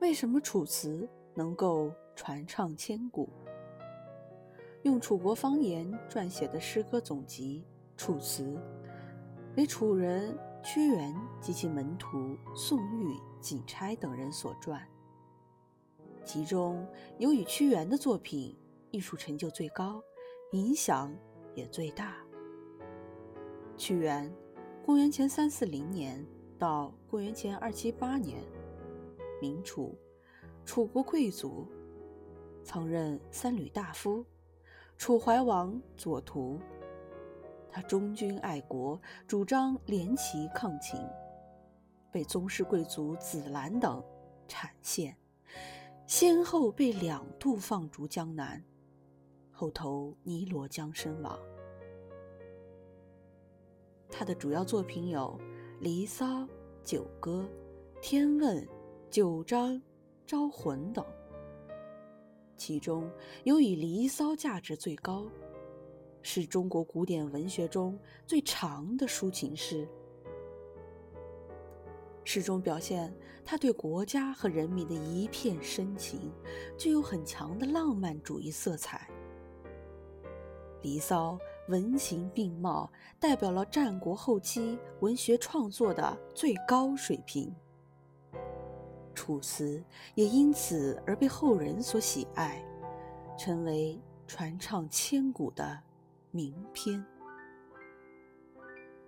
为什么《楚辞》能够传唱千古？用楚国方言撰写的诗歌总集《楚辞》，为楚人屈原及其门徒宋玉、景差等人所撰。其中有与屈原的作品艺术成就最高，影响也最大。屈原，公元前三四零年到公元前二七八年，名楚，楚国贵族，曾任三闾大夫，楚怀王左徒。他忠君爱国，主张联齐抗秦，被宗室贵族子兰等谄陷，先后被两度放逐江南，后投尼罗江身亡。他的主要作品有《离骚》《九歌》《天问》《九章》《招魂》等，其中有以《离骚》价值最高，是中国古典文学中最长的抒情诗。诗中表现他对国家和人民的一片深情，具有很强的浪漫主义色彩。《离骚》文情并茂，代表了战国后期文学创作的最高水平。《楚辞》也因此而被后人所喜爱，成为传唱千古的名篇。